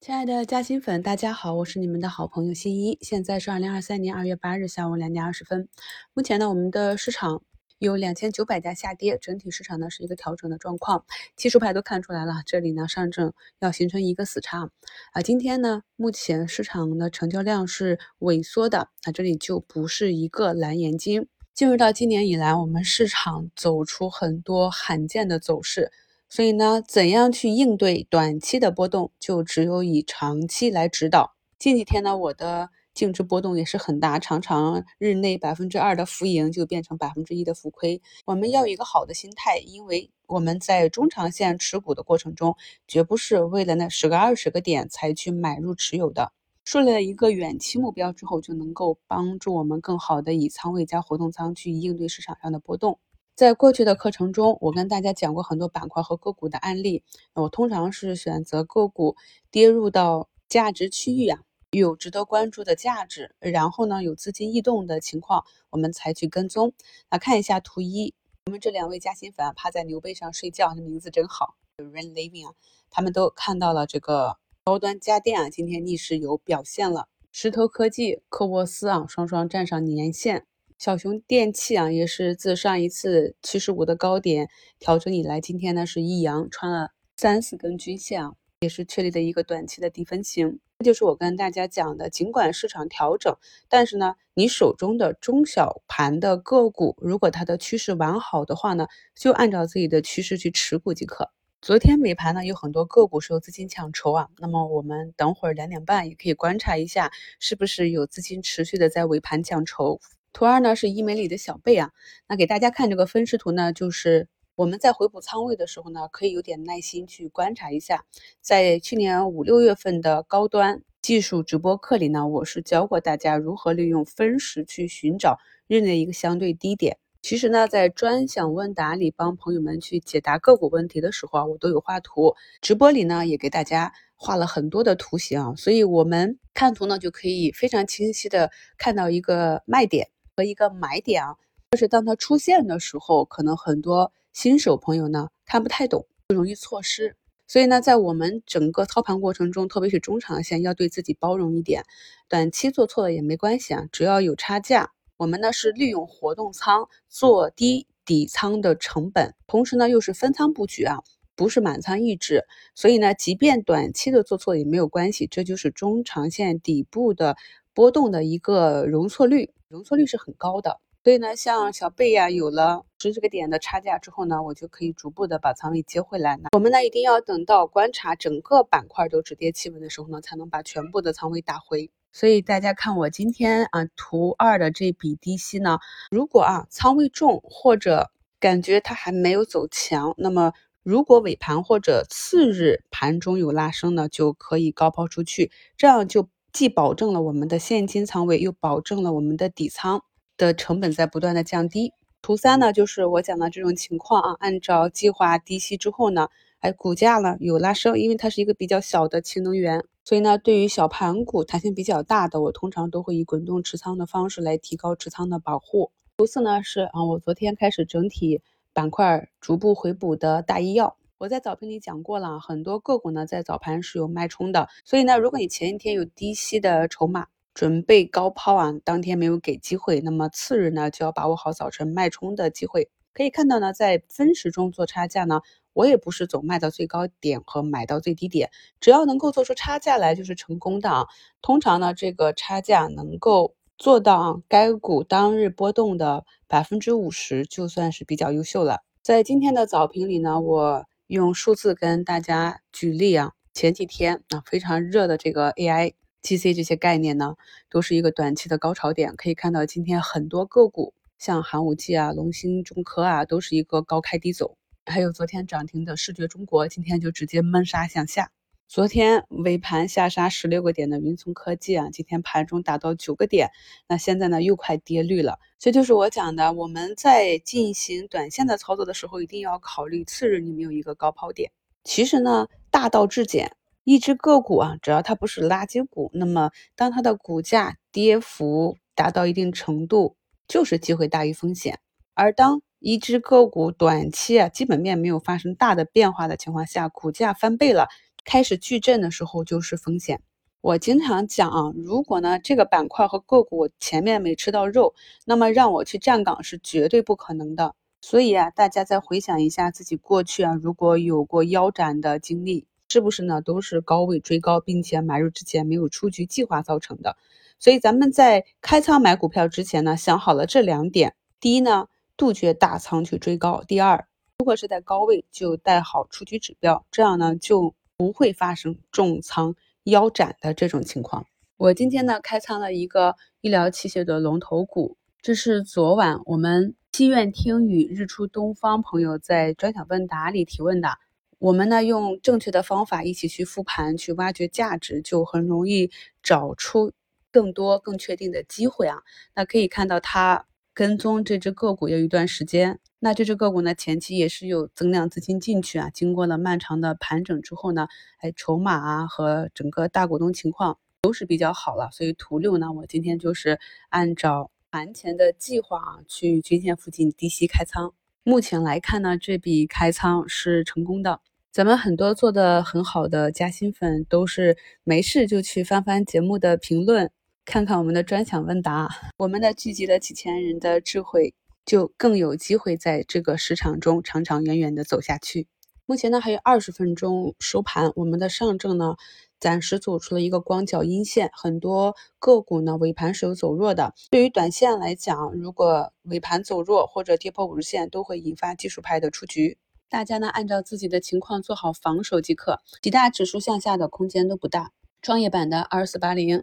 亲爱的嘉兴粉，大家好，我是你们的好朋友新一。现在是二零二三年二月八日下午两点二十分。目前呢，我们的市场有两千九百家下跌，整体市场呢是一个调整的状况。技术派都看出来了，这里呢上证要形成一个死叉啊。今天呢，目前市场的成交量是萎缩的，那这里就不是一个蓝眼睛。进入到今年以来，我们市场走出很多罕见的走势。所以呢，怎样去应对短期的波动，就只有以长期来指导。近几天呢，我的净值波动也是很大，常常日内百分之二的浮盈就变成百分之一的浮亏。我们要有一个好的心态，因为我们在中长线持股的过程中，绝不是为了那十个二十个点才去买入持有的。树立了一个远期目标之后，就能够帮助我们更好的以仓位加活动仓去应对市场上的波动。在过去的课程中，我跟大家讲过很多板块和个股的案例。我通常是选择个股跌入到价值区域啊，有值得关注的价值，然后呢有资金异动的情况，我们才去跟踪。那看一下图一，我们这两位嘉兴粉趴在牛背上睡觉，这名字真好，Rain Living 啊，他们都看到了这个高端家电啊，今天逆势有表现了。石头科技、科沃斯啊，双双站上年线。小熊电器啊，也是自上一次七十五的高点调整以来，今天呢是一阳穿了三四根均线啊，也是确立的一个短期的底分型。这就是我跟大家讲的，尽管市场调整，但是呢，你手中的中小盘的个股，如果它的趋势完好的话呢，就按照自己的趋势去持股即可。昨天尾盘呢，有很多个股是有资金抢筹啊，那么我们等会儿两点半也可以观察一下，是不是有资金持续的在尾盘抢筹。图二呢是医美里的小贝啊，那给大家看这个分时图呢，就是我们在回补仓位的时候呢，可以有点耐心去观察一下。在去年五六月份的高端技术直播课里呢，我是教过大家如何利用分时去寻找日内一个相对低点。其实呢，在专享问答里帮朋友们去解答个股问题的时候啊，我都有画图，直播里呢也给大家画了很多的图形啊，所以我们看图呢就可以非常清晰的看到一个卖点。和一个买点啊，就是当它出现的时候，可能很多新手朋友呢看不太懂，就容易错失。所以呢，在我们整个操盘过程中，特别是中长线，要对自己包容一点。短期做错了也没关系啊，只要有差价，我们呢是利用活动仓做低底仓的成本，同时呢又是分仓布局啊，不是满仓抑制。所以呢，即便短期的做错也没有关系，这就是中长线底部的波动的一个容错率。容错率是很高的，所以呢，像小贝呀，有了十几个点的差价之后呢，我就可以逐步的把仓位接回来。我们呢，一定要等到观察整个板块都止跌企稳的时候呢，才能把全部的仓位打回。所以大家看我今天啊，图二的这笔低吸呢，如果啊仓位重或者感觉它还没有走强，那么如果尾盘或者次日盘中有拉升呢，就可以高抛出去，这样就。既保证了我们的现金仓位，又保证了我们的底仓的成本在不断的降低。图三呢，就是我讲的这种情况啊，按照计划低吸之后呢，哎，股价呢有拉升，因为它是一个比较小的氢能源，所以呢，对于小盘股弹性比较大的，我通常都会以滚动持仓的方式来提高持仓的保护。图四呢是啊，我昨天开始整体板块逐步回补的大医药。我在早评里讲过了，很多个股呢在早盘是有脉冲的，所以呢，如果你前一天有低吸的筹码，准备高抛啊，当天没有给机会，那么次日呢就要把握好早晨脉冲的机会。可以看到呢，在分时中做差价呢，我也不是总卖到最高点和买到最低点，只要能够做出差价来就是成功的啊。通常呢，这个差价能够做到啊，该股当日波动的百分之五十，就算是比较优秀了。在今天的早评里呢，我。用数字跟大家举例啊，前几天啊非常热的这个 AI、GC 这些概念呢，都是一个短期的高潮点。可以看到今天很多个股，像寒武纪啊、龙芯中科啊，都是一个高开低走。还有昨天涨停的视觉中国，今天就直接闷杀向下。昨天尾盘下杀十六个点的云从科技啊，今天盘中达到九个点，那现在呢又快跌绿了。这就是我讲的，我们在进行短线的操作的时候，一定要考虑次日你没有一个高抛点。其实呢，大道至简，一只个股啊，只要它不是垃圾股，那么当它的股价跌幅达到一定程度，就是机会大于风险。而当一只个股短期啊基本面没有发生大的变化的情况下，股价翻倍了。开始矩阵的时候就是风险。我经常讲啊，如果呢这个板块和个股前面没吃到肉，那么让我去站岗是绝对不可能的。所以啊，大家再回想一下自己过去啊，如果有过腰斩的经历，是不是呢？都是高位追高，并且买入之前没有出局计划造成的。所以咱们在开仓买股票之前呢，想好了这两点：第一呢，杜绝大仓去追高；第二，如果是在高位，就带好出局指标，这样呢就不会发生重仓腰斩的这种情况。我今天呢开仓了一个医疗器械的龙头股，这是昨晚我们。西苑听与日出东方朋友在专享问答里提问的，我们呢用正确的方法一起去复盘，去挖掘价值，就很容易找出更多更确定的机会啊。那可以看到，它跟踪这只个股有一段时间，那这只个股呢前期也是有增量资金进去啊，经过了漫长的盘整之后呢，哎，筹码啊和整个大股东情况都是比较好了，所以图六呢，我今天就是按照。盘前的计划啊，去均线附近低吸开仓。目前来看呢，这笔开仓是成功的。咱们很多做的很好的加薪粉，都是没事就去翻翻节目的评论，看看我们的专享问答。我们的聚集了几千人的智慧，就更有机会在这个市场中长长远远的走下去。目前呢，还有二十分钟收盘，我们的上证呢。暂时走出了一个光脚阴线，很多个股呢尾盘是有走弱的。对于短线来讲，如果尾盘走弱或者跌破五日线，都会引发技术派的出局。大家呢按照自己的情况做好防守即可。几大指数向下的空间都不大，创业板的二四八零，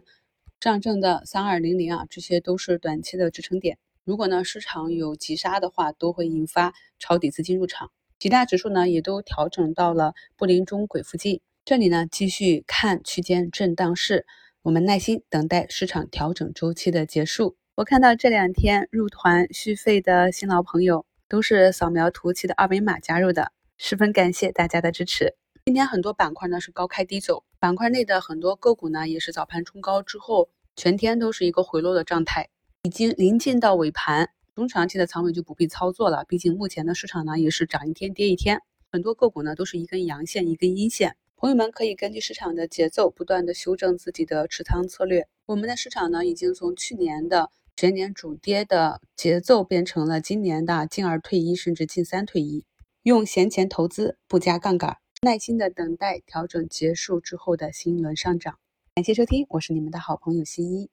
上证的三二零零啊，这些都是短期的支撑点。如果呢市场有急杀的话，都会引发抄底资金入场。几大指数呢也都调整到了布林中轨附近。这里呢，继续看区间震荡市，我们耐心等待市场调整周期的结束。我看到这两天入团续费的新老朋友，都是扫描图七的二维码加入的，十分感谢大家的支持。今天很多板块呢是高开低走，板块内的很多个股呢也是早盘冲高之后，全天都是一个回落的状态，已经临近到尾盘，中长期的仓位就不必操作了。毕竟目前的市场呢也是涨一天跌一天，很多个股呢都是一根阳线一根阴线。朋友们可以根据市场的节奏，不断的修正自己的持仓策略。我们的市场呢，已经从去年的全年主跌的节奏，变成了今年的进二退一，甚至进三退一。用闲钱投资，不加杠杆，耐心的等待调整结束之后的新一轮上涨。感谢收听，我是你们的好朋友新一。